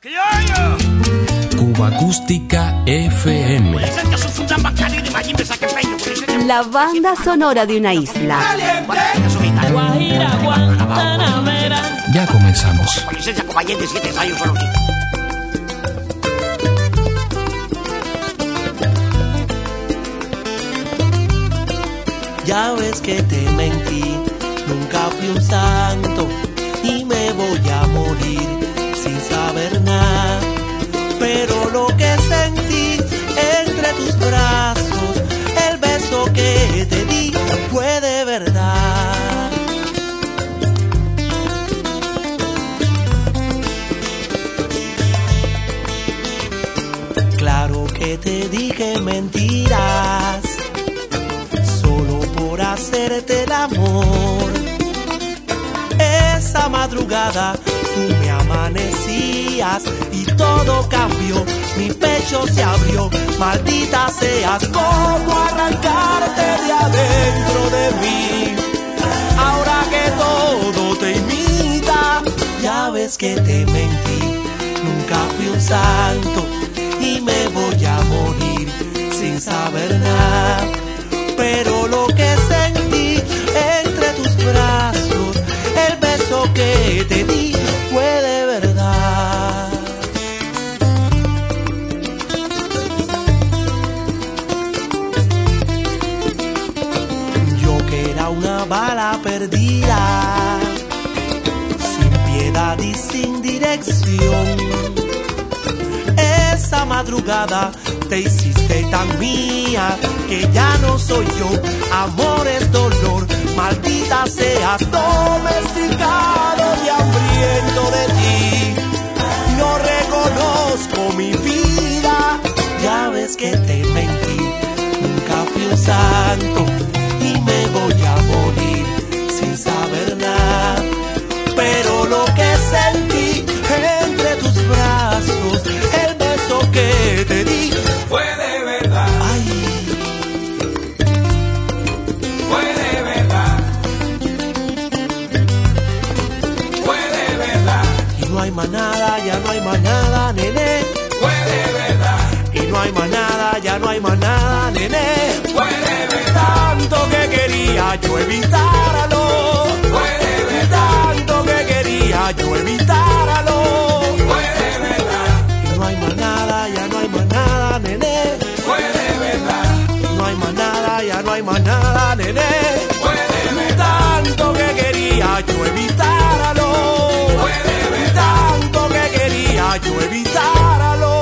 Cuba Acústica FM. La banda sonora de una isla. Ya comenzamos. Ya ves que te mentí, nunca fui un santo y me voy a morir Pero lo que sentí entre tus brazos, el beso que te di fue de verdad. Claro que te dije mentiras, solo por hacerte el amor. Esa madrugada tú me y todo cambió, mi pecho se abrió, maldita seas, como arrancarte de adentro de mí. Ahora que todo te imita, ya ves que te mentí, nunca fui un santo y me voy a morir sin saber nada. Pero lo que sentí entre tus brazos, el beso que te di perdida, sin piedad y sin dirección esa madrugada te hiciste tan mía que ya no soy yo. Amor es dolor, maldita seas, domesticado y hambriento de ti. No reconozco mi vida, ya ves que te mentí. Nunca fui un santo y me voy a Pero lo que sentí entre tus brazos, el beso que te di Fue de verdad, Ay, fue de verdad. Fue de verdad, y no hay más nada, ya no hay más nada, nene. fue de verdad, Y no hay más nada, ya no hay más nada, nene. fue de verdad, Tanto que quería yo evitarlo. Quería yo evitarlo. fue de verdad, Y no hay más nada, ya no hay más nada, nene. fue de verdad, Y no hay más nada, ya no hay más nada, nene. fue de verdad, Tanto que quería yo evitarlo. fue de verdad. Tanto que quería yo evitarlo.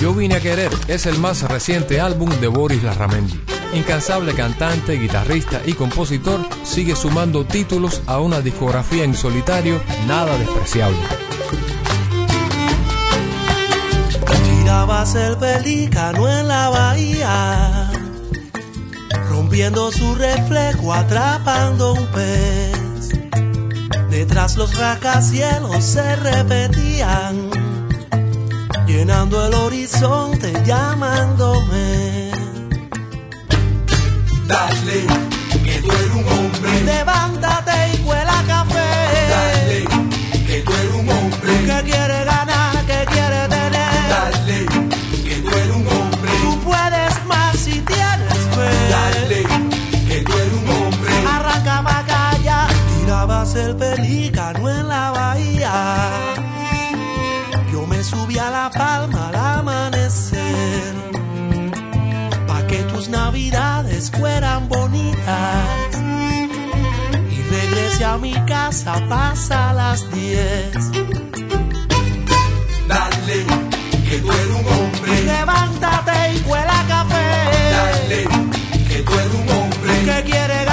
Yo vine a querer es el más reciente álbum de Boris Larramendi. Incansable cantante, guitarrista y compositor, sigue sumando títulos a una discografía en solitario nada despreciable. Tirabas el pelícano en la bahía, rompiendo su reflejo, atrapando un pez. Detrás los rascacielos se repetían, llenando el horizonte, llamándome. Dale, que tú eres un hombre, Levántate y huela café. dale, que tú eres un hombre, Que quiere ganar, que quiere tener. dale, que tú eres un hombre, Tú puedes más si tienes fe. dale, que tú eres un hombre, Arranca macaya, tirabas el pelícano en la bahía. Yo me subí a la palma al amanecer. Navidades fueran bonitas. Y regresé a mi casa, pasa las diez. dale, que tú eres un hombre, Levántate y huela café. dale, que tú eres un hombre, Que quiere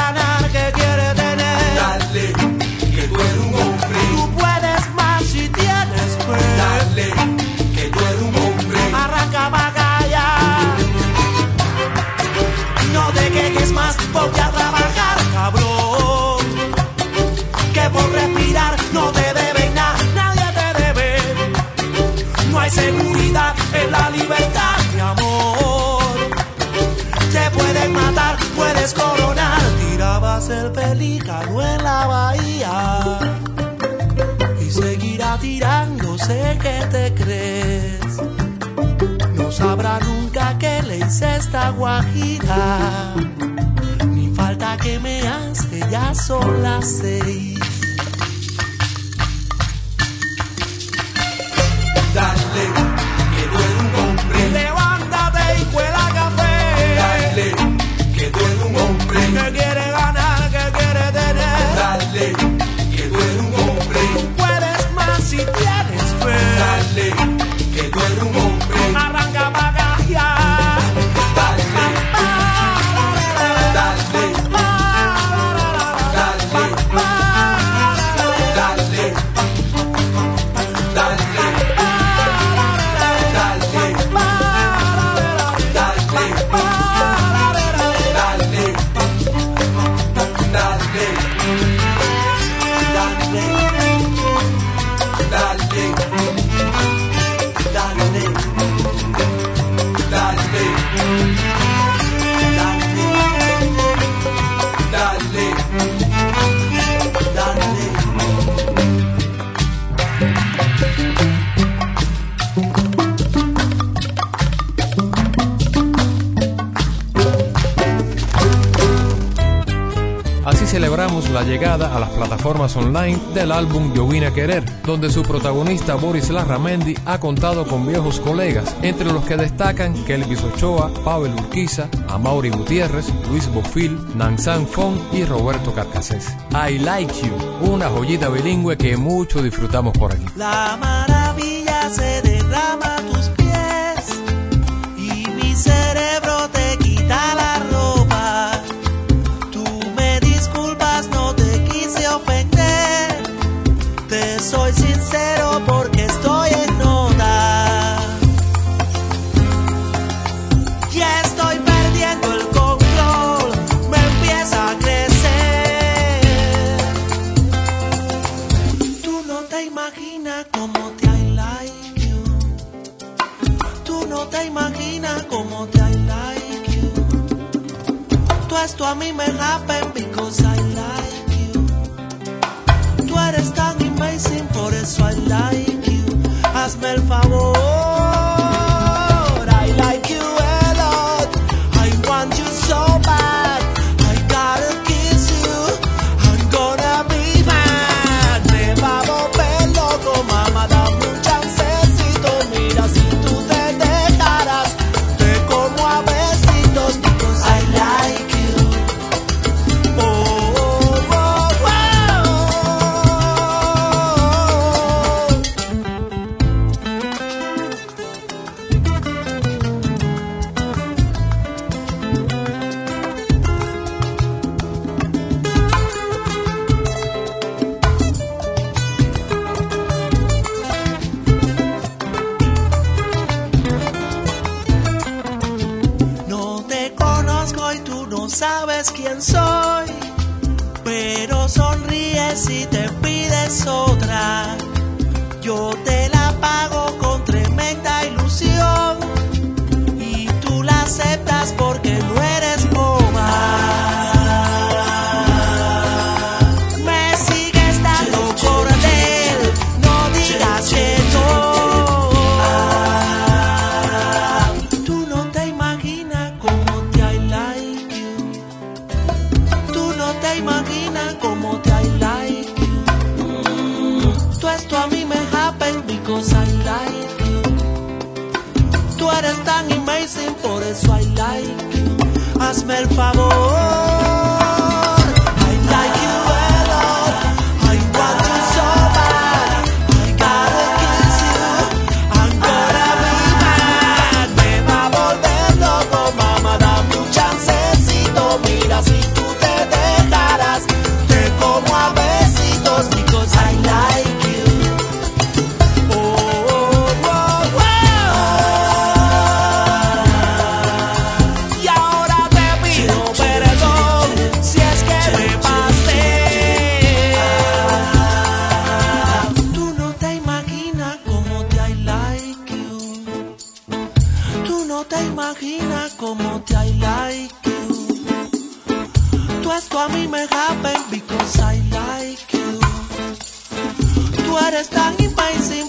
sé qué te crees. No sabrá nunca que le hice esta guajira. Ni falta que me hace, ya son las seis. llegada a las plataformas online del álbum Yo vine a querer, donde su protagonista Boris Larramendi ha contado con viejos colegas, entre los que destacan Kelvis Ochoa, Pavel Urquiza, Amaury Gutiérrez, Luis Bofil, Nansan Fon y Roberto Carcasés. I Like You, una joyita bilingüe que mucho disfrutamos por aquí. La maravilla se derrama tus sabes quién soy, pero sonríes y te pides otra. Yo te la like. Hazme el favor.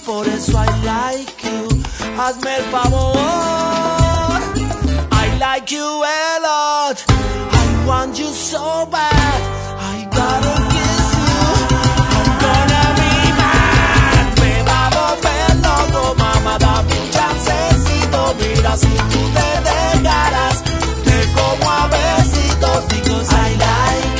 Por eso I like you. Hazme el favor. I like you a lot. I want you so bad. I gotta kiss you. I'm gonna be mad. Me va a volver loco, mamá. Dame un chancecito. Mira si tú te dejarás. Te como a besitos. Because I like you.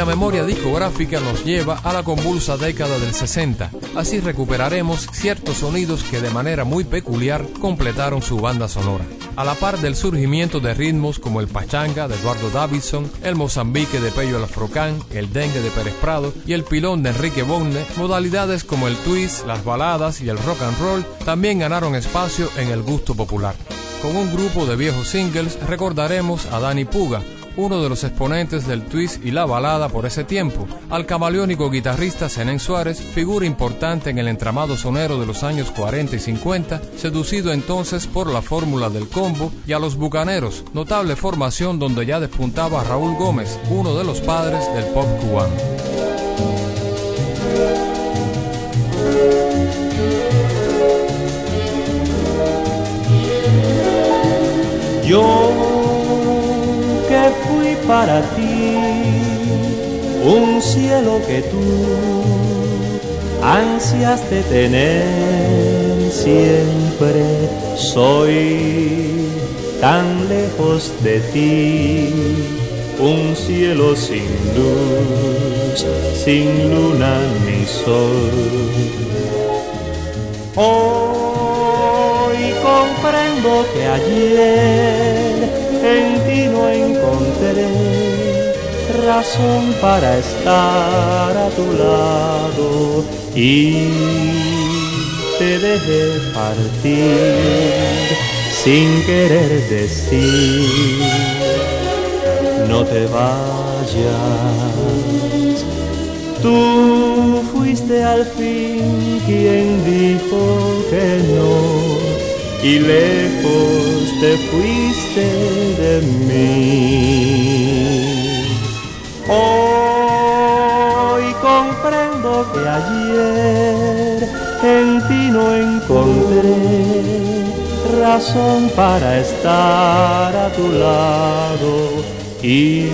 La memoria discográfica nos lleva a la convulsa década del 60. Así recuperaremos ciertos sonidos que de manera muy peculiar completaron su banda sonora. A la par del surgimiento de ritmos como el pachanga de Eduardo Davidson, el mozambique de Pello Alfrocán, el dengue de Pérez Prado y el pilón de Enrique Bonne, modalidades como el twist, las baladas y el rock and roll también ganaron espacio en el gusto popular. Con un grupo de viejos singles recordaremos a Danny Puga, uno de los exponentes del twist y la balada por ese tiempo, al camaleónico guitarrista Zenén Suárez, figura importante en el entramado sonero de los años 40 y 50, seducido entonces por la fórmula del combo, y a los Bucaneros, notable formación donde ya despuntaba Raúl Gómez, uno de los padres del pop cubano. Yo para ti un cielo que tú ansias de tener siempre. Soy tan lejos de ti un cielo sin luz sin luna ni sol. Hoy comprendo que ayer en ti no encontré razón para estar a tu lado y te dejé partir sin querer decir no te vayas Tú fuiste al fin quien dijo que no y lejos te fuiste de mí. Hoy comprendo que ayer en ti no encontré razón para estar a tu lado y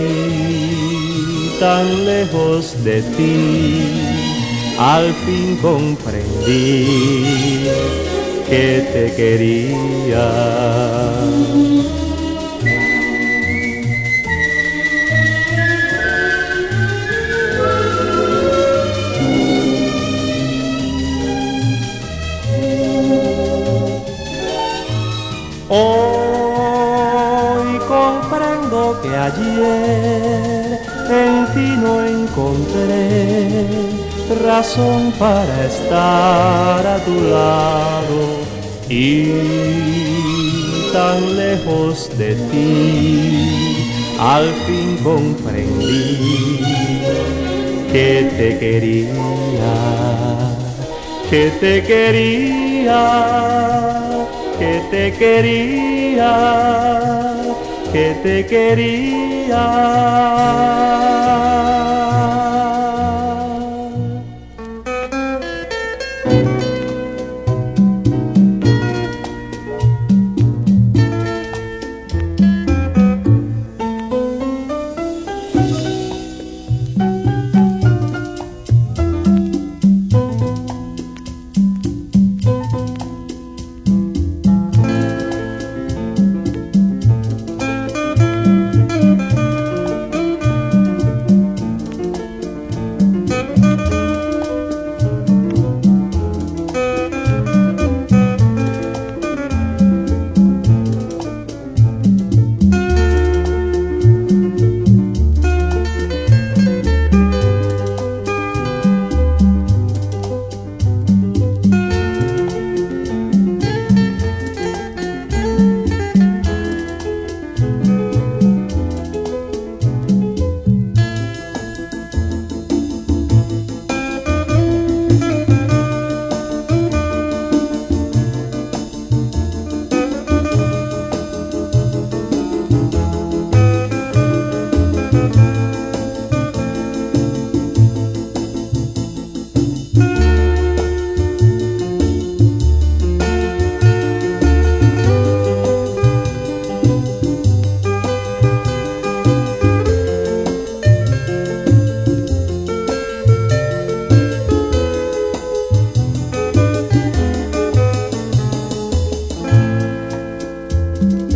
tan lejos de ti, al fin comprendí que te quería. Hoy comprendo que ayer en ti no encontré razón para estar a tu lado y tan lejos de ti al fin comprendí que te quería, que te quería, que te quería, que te quería. Cuba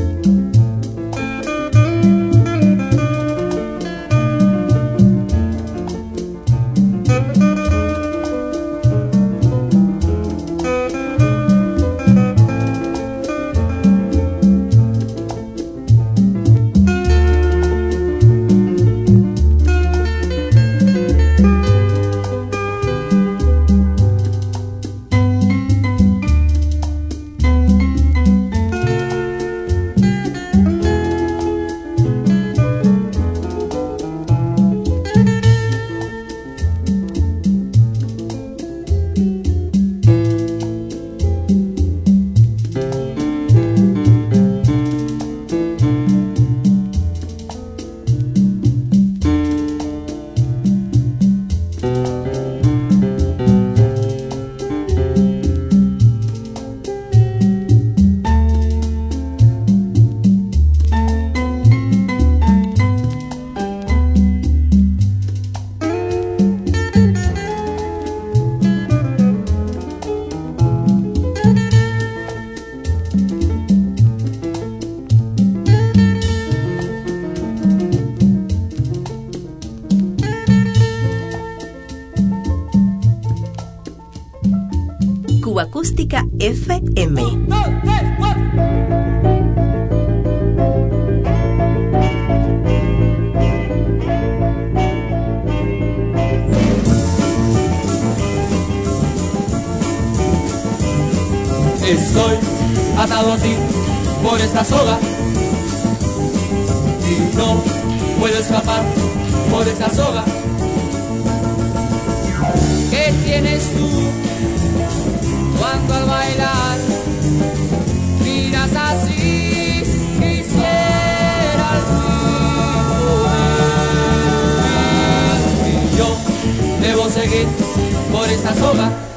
Estoy atado a ti por esta soga y no puedo escapar por esta soga. ¿Qué tienes tú cuando al bailar miras así? Quisiera al fin poder y yo debo seguir por esta soga.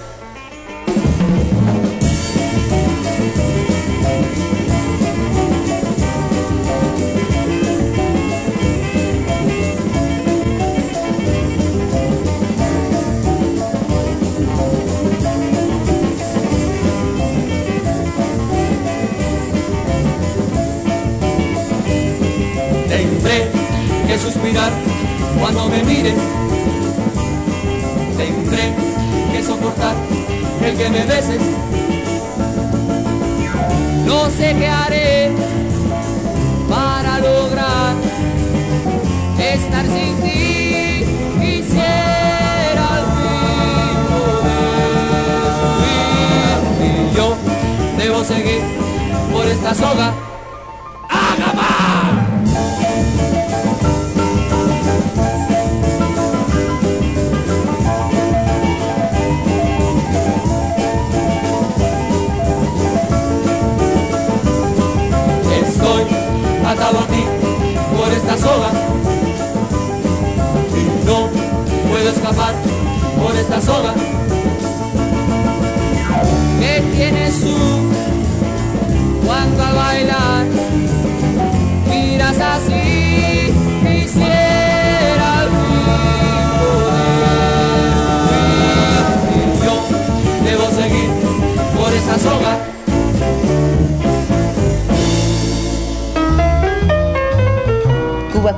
Cuando me mires. Tendré que soportar el que me beses. No sé qué haré para lograr estar sin ti. Quisiera al fin poder. Y yo debo seguir por esta soga. atado a ti por esta soga. Y no puedo escapar por esta soga.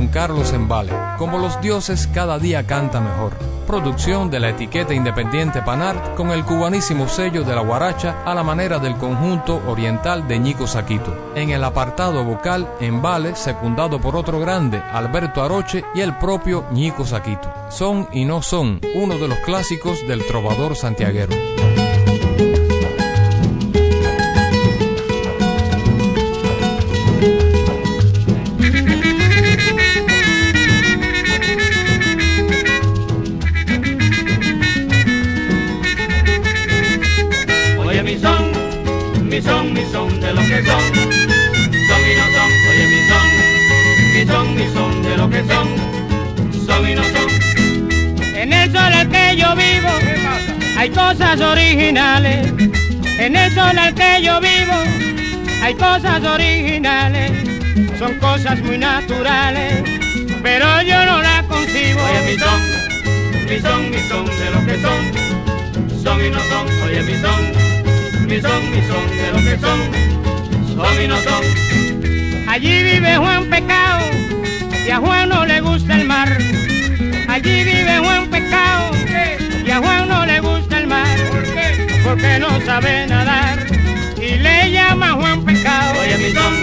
Don Carlos Embale. Como los dioses, cada día canta mejor. Producción de la etiqueta independiente Panart con el cubanísimo sello de la guaracha a la manera del conjunto oriental de Ñico Saquito. En el apartado vocal, Embale, secundado por otro grande, Alberto Aroche y el propio Ñico Saquito. Son y no son, uno de los clásicos del trovador santiaguero. Mi son, mi son de lo que son, son y no son, oye mi son, mi son, mi son de lo que son, son y no son. En el sol al que yo vivo hay cosas originales. En el sol al que yo vivo hay cosas originales. Son cosas muy naturales, pero yo no las concibo. Oye mi son, mi son, mi son de lo que son, son y no son, oye mi son, mi son, mi son de lo que son, son y no son. Allí vive Juan Pecado y a Juan no le gusta el mar. Allí vive Juan Pecado y a Juan no le gusta el mar. Porque no sabe nadar y le llama Juan Pecado. Oye mi son,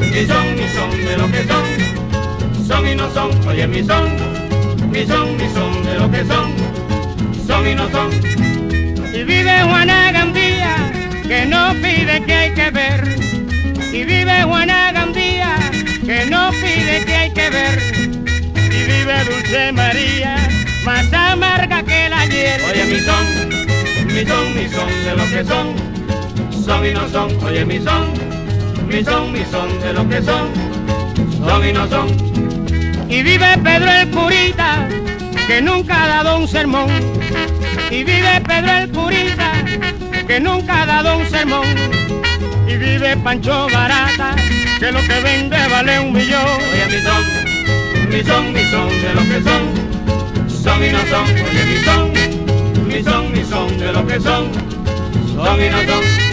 mi son, mi son de lo que son, son y no son, oye mi son, mi son, mi son de lo que son, son y no son. Y vive Juana que no pide que hay que ver. Y vive Juana Gandía, que no pide que hay que ver. Y vive Dulce María, más amarga que la hiel. Oye mi son, mi son, mi son de lo que son, son y no son, oye mi son, mi son, mi son de lo que son, son y no son. Y vive Pedro el curita, que nunca ha dado un sermón. Y vive Pedro el curita, que nunca ha dado un sermón. Y vive Pancho Barata, que lo que vende vale un millón. Oye mi son, mi son, son de lo que son, son y no son, oye mi son, mi son, son de lo que son, son y no son.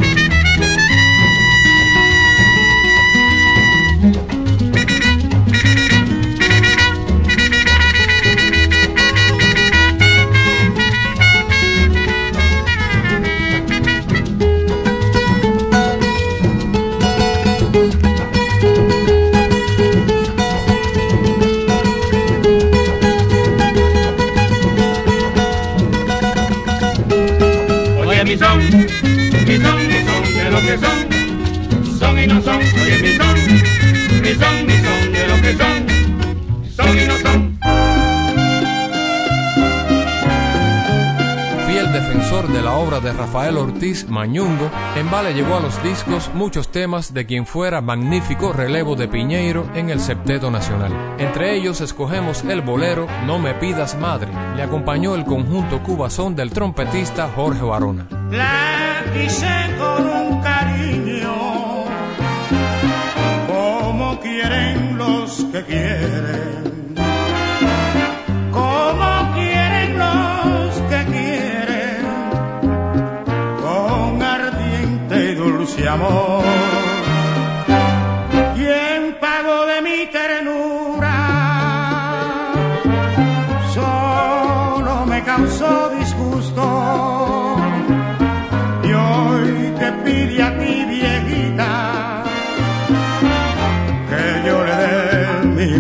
Que son, son y no son. Fiel defensor de la obra de Rafael Ortiz Mañungo, en Vale llevó a los discos muchos temas de quien fuera magnífico relevo de Piñeiro en el Septeto Nacional. Entre ellos escogemos el bolero No me pidas madre. Le acompañó el conjunto cubazón del trompetista Jorge Barona. La quise con un que quieren, como quieren los que quieren, con ardiente y dulce amor.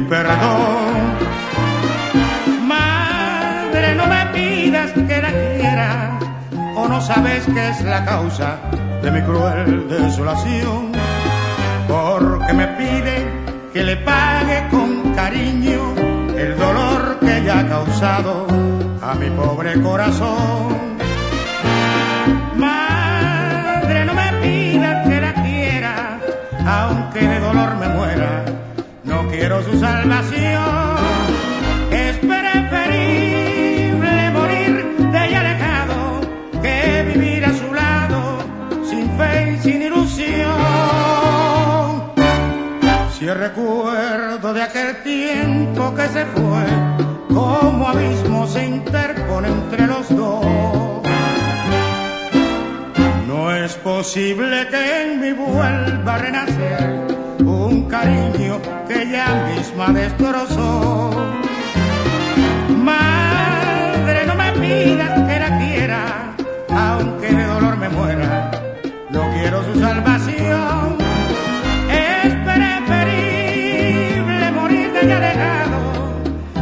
perdón. Madre, no me pidas que la quiera, o no sabes que es la causa de mi cruel desolación, porque me pide que le pague con cariño el dolor que ella ha causado a mi pobre corazón. Su salvación. Es preferible morir de ella alejado que vivir a su lado sin fe y sin ilusión. Si recuerdo de aquel tiempo que se fue, como abismo se interpone entre los dos. No es posible que en mí vuelva a renacer cariño que ella misma destrozó. Madre, no me pidas que la quiera, aunque de dolor me muera, no quiero su salvación. Es preferible morir de ella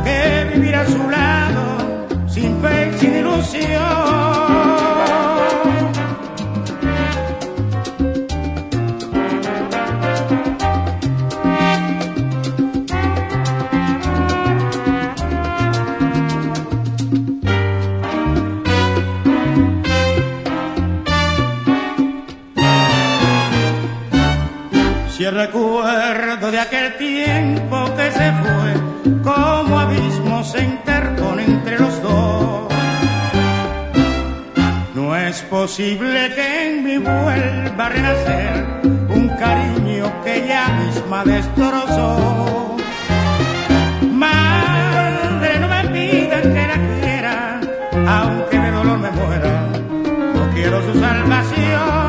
que vivir a su lado sin fe y sin ilusión. Si recuerdo de aquel tiempo que se fue, como abismo se interpone entre los dos. No es posible que en mí vuelva a renacer un cariño que ella misma destrozó. Madre, no me pidas que la quiera, aunque de dolor me muera, no quiero su salvación.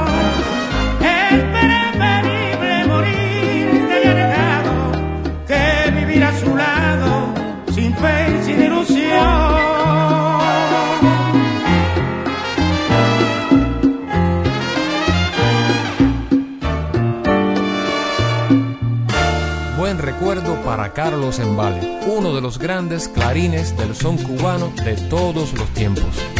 Para Carlos Embale, uno de los grandes clarines del son cubano de todos los tiempos.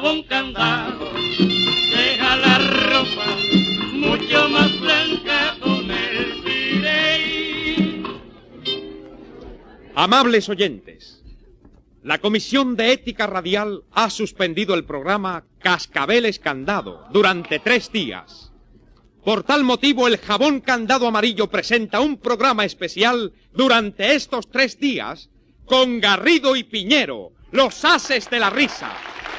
Jabón candado, deja la ropa mucho más blanca con el pirey. Amables oyentes. La Comisión de Ética Radial ha suspendido el programa Cascabeles Candado durante tres días. Por tal motivo, el jabón candado amarillo presenta un programa especial durante estos tres días con Garrido y Piñero, los ases de la risa,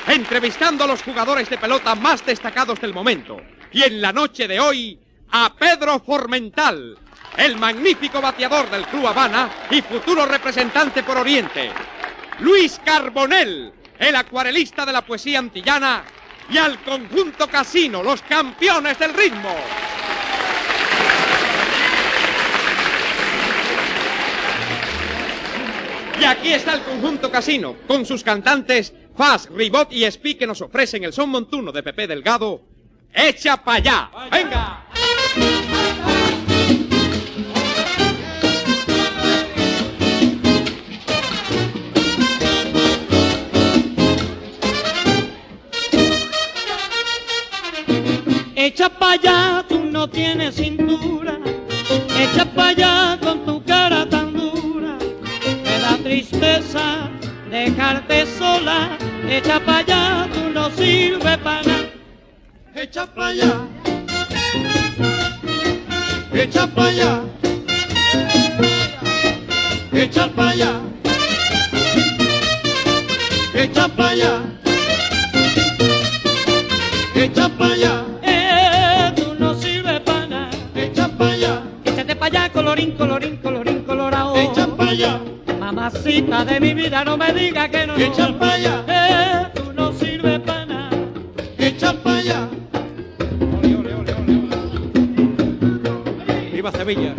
entrevistando a los jugadores de pelota más destacados del momento. Y en la noche de hoy, a Pedro Formental, el magnífico bateador del Club Habana y futuro representante por Oriente. Luis Carbonell, el acuarelista de la poesía antillana, y al conjunto Casino, los campeones del ritmo. Y aquí está el conjunto Casino, con sus cantantes Faz, Ribot y Espi que nos ofrecen el son montuno de Pepe Delgado. ¡Echa para allá! ¡Venga! Echa para allá, tú no tienes cintura. Echa para allá con tu cara tan dura. Me da tristeza dejarte sola. Echa para allá, tú no sirves para nada. Echa para allá. Echa para allá. Echa para allá. Echa para allá. Echa para allá. colorín, colorín, colorín, colorado. Echa para allá. Mamacita de mi vida, no me diga que no. Echa para allá. Eh, tú no sirves para nada. Echa para allá. Ole, ole, ole, ole, ole. Viva Sevilla.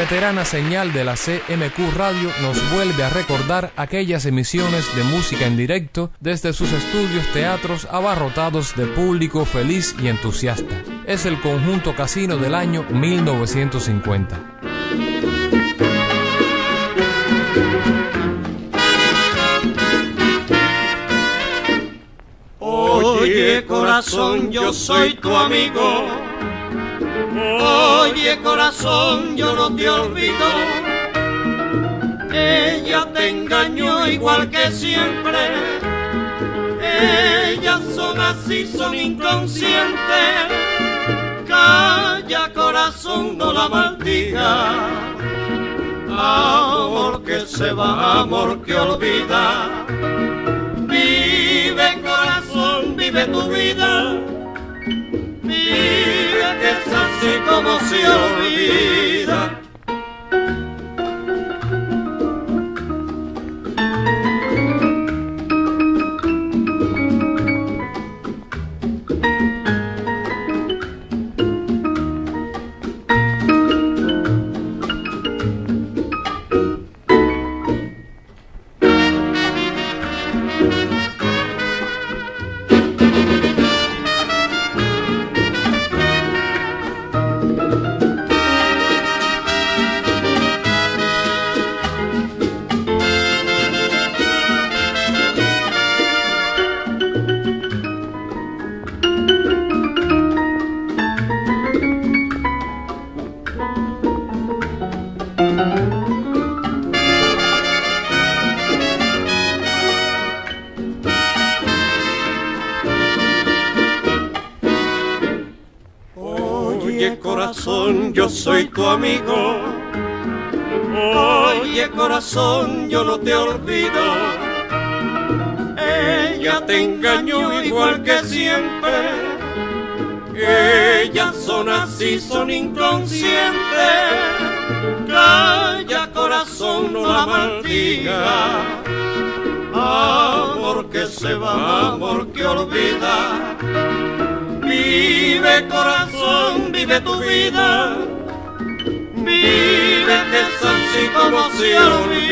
Veterana señal de la CMQ Radio nos vuelve a recordar aquellas emisiones de música en directo desde sus estudios teatros abarrotados de público feliz y entusiasta. Es el conjunto casino del año 1950. Oye corazón, yo soy tu amigo Oye corazón, yo no te olvido. Ella te engañó igual que siempre. Ellas son así, son inconscientes. Calla corazón, no la maldiga. Amor que se va, amor que olvida. Vive corazón, vive tu vida mentira que es así como se olvida. Yo soy tu amigo. Oye corazón, yo no te olvido. Ella te engañó igual que siempre. Ellas son así, son inconscientes. Calla corazón, no la maldiga. Amor que se va, amor que olvida Vive corazón, vive tu vida. Vive así como se olvida.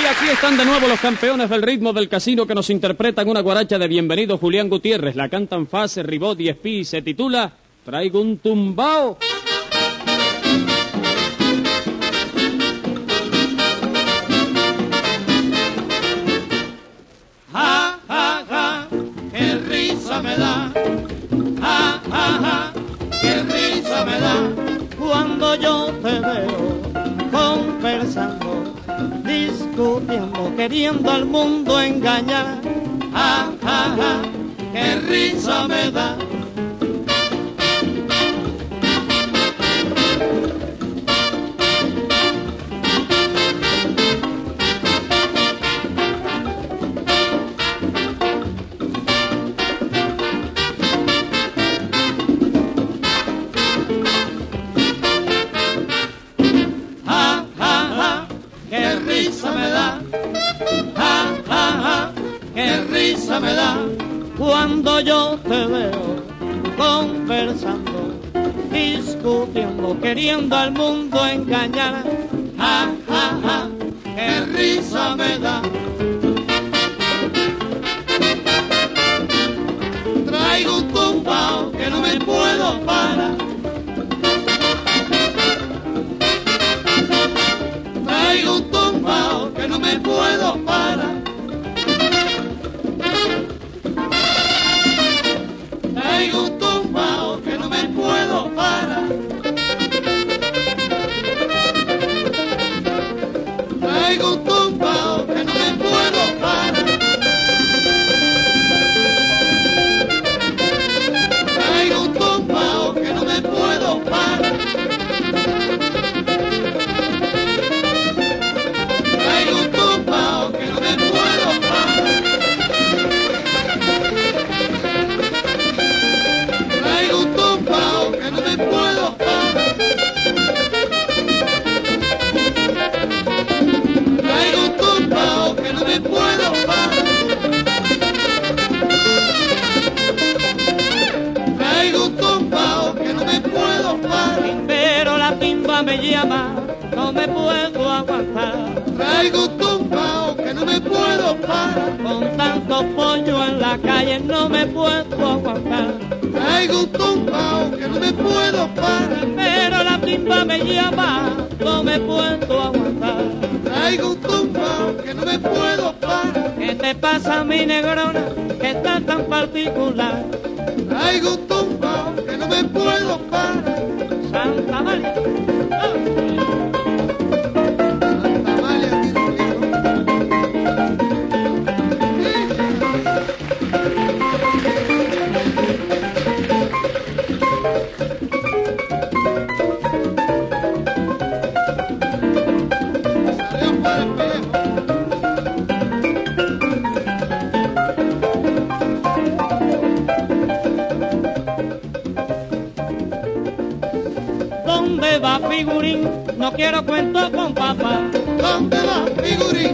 Y aquí están de nuevo los campeones del ritmo del casino que nos interpretan una guaracha de bienvenido Julián Gutiérrez. La cantan Fase, Ribot y Espí se titula Traigo un tumbao. Yo te veo conversando, discutiendo, queriendo al mundo engañar, ja, ja, ja, qué risa me da. Queriendo al mundo engañar. No me puedo aguantar. Traigo un tumbao que no me puedo parar. Con tanto pollo en la calle no me puedo aguantar. Traigo un tumbao que no me puedo parar. Pero la timba me llama, no me puedo aguantar. Traigo un tumbao que no me puedo parar. ¿Qué te pasa mi negrona que está tan particular? Traigo un tumbao que no me puedo parar. Santa María. no quiero cuento con papá. ¿Dónde va, figurín?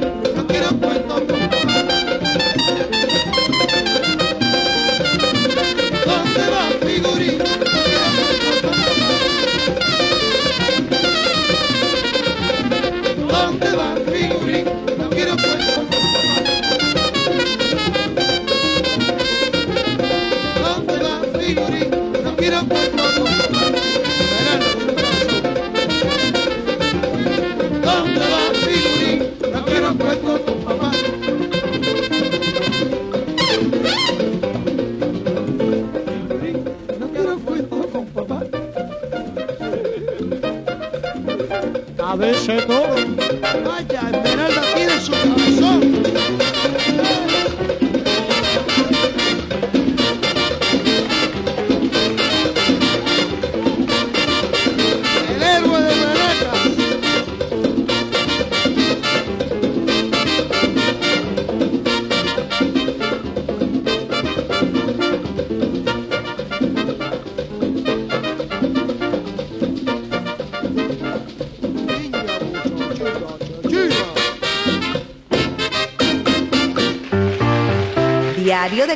বিষয় তো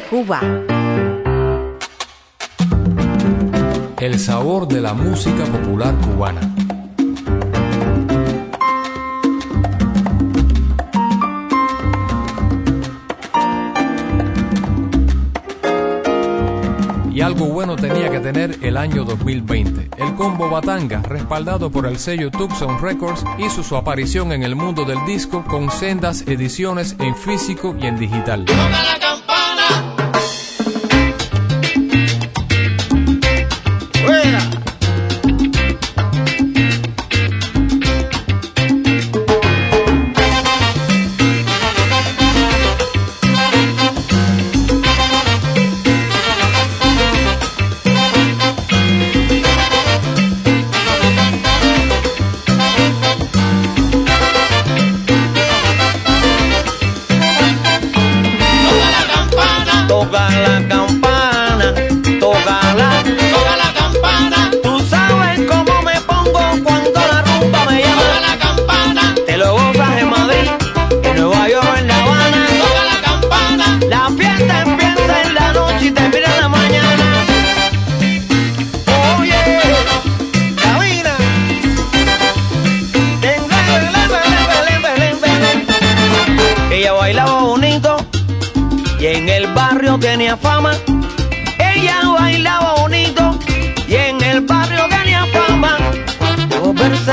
Cuba. El sabor de la música popular cubana. y algo bueno tenía que tener el año 2020. El combo Batanga, respaldado por el sello Tucson Records, hizo su aparición en el mundo del disco con sendas ediciones en físico y en digital.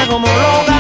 Como homologa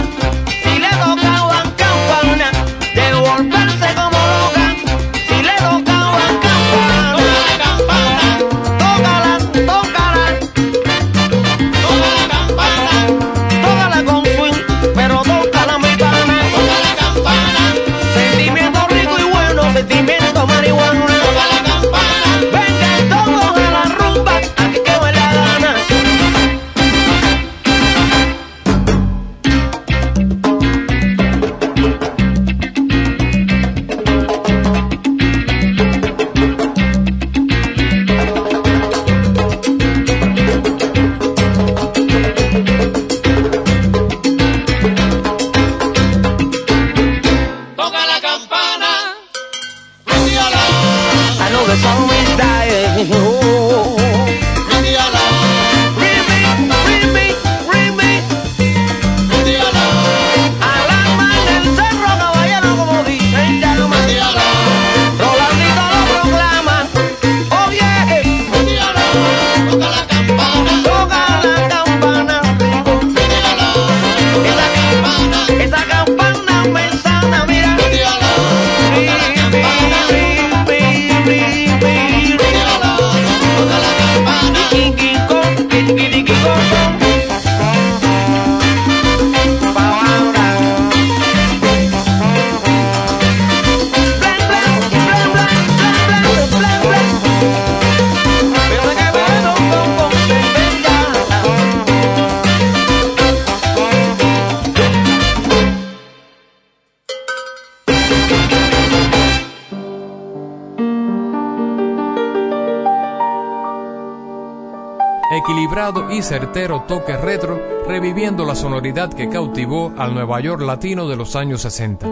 certero toque retro, reviviendo la sonoridad que cautivó al Nueva York latino de los años 60.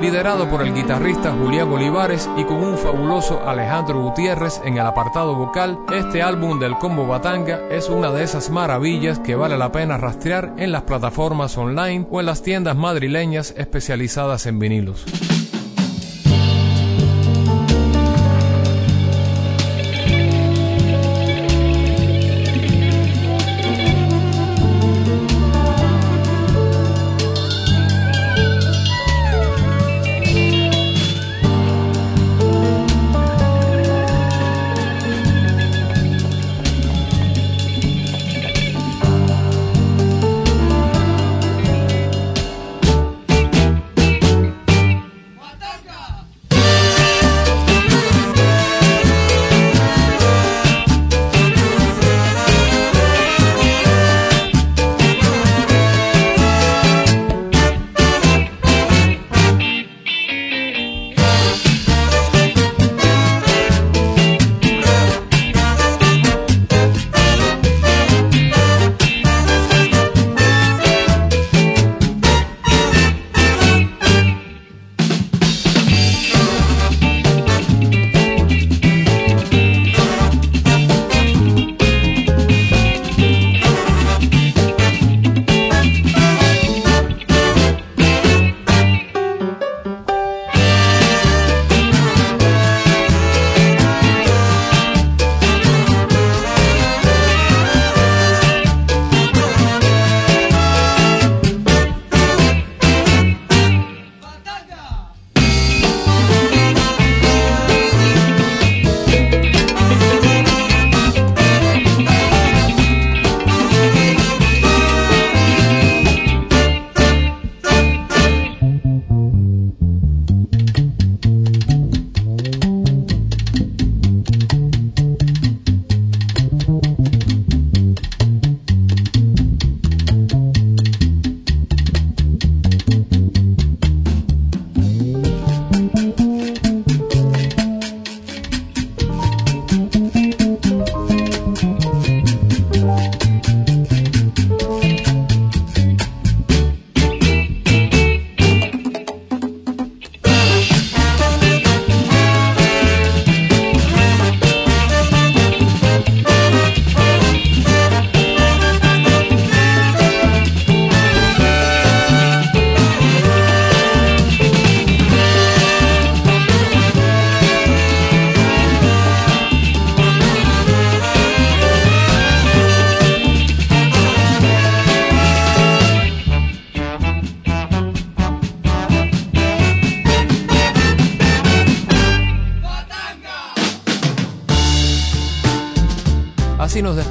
Liderado por el guitarrista Julián Olivares y con un fabuloso Alejandro Gutiérrez en el apartado vocal, este álbum del Combo Batanga es una de esas maravillas que vale la pena rastrear en las plataformas online o en las tiendas madrileñas especializadas en vinilos.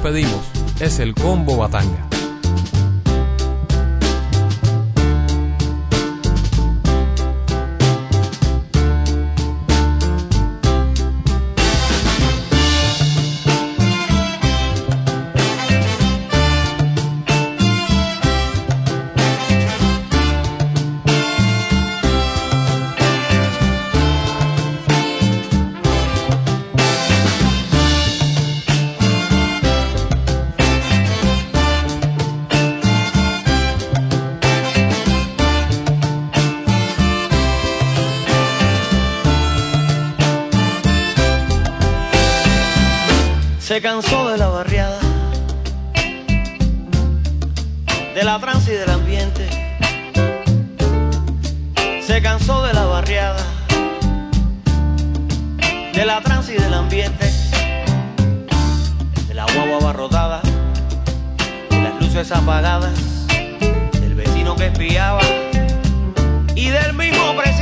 Despedimos. Es el Combo Batanga. Se cansó de la barriada, de la trance y del ambiente. Se cansó de la barriada, de la trance y del ambiente, de la guagua abarrotada, de las luces apagadas, del vecino que espiaba y del mismo presidente.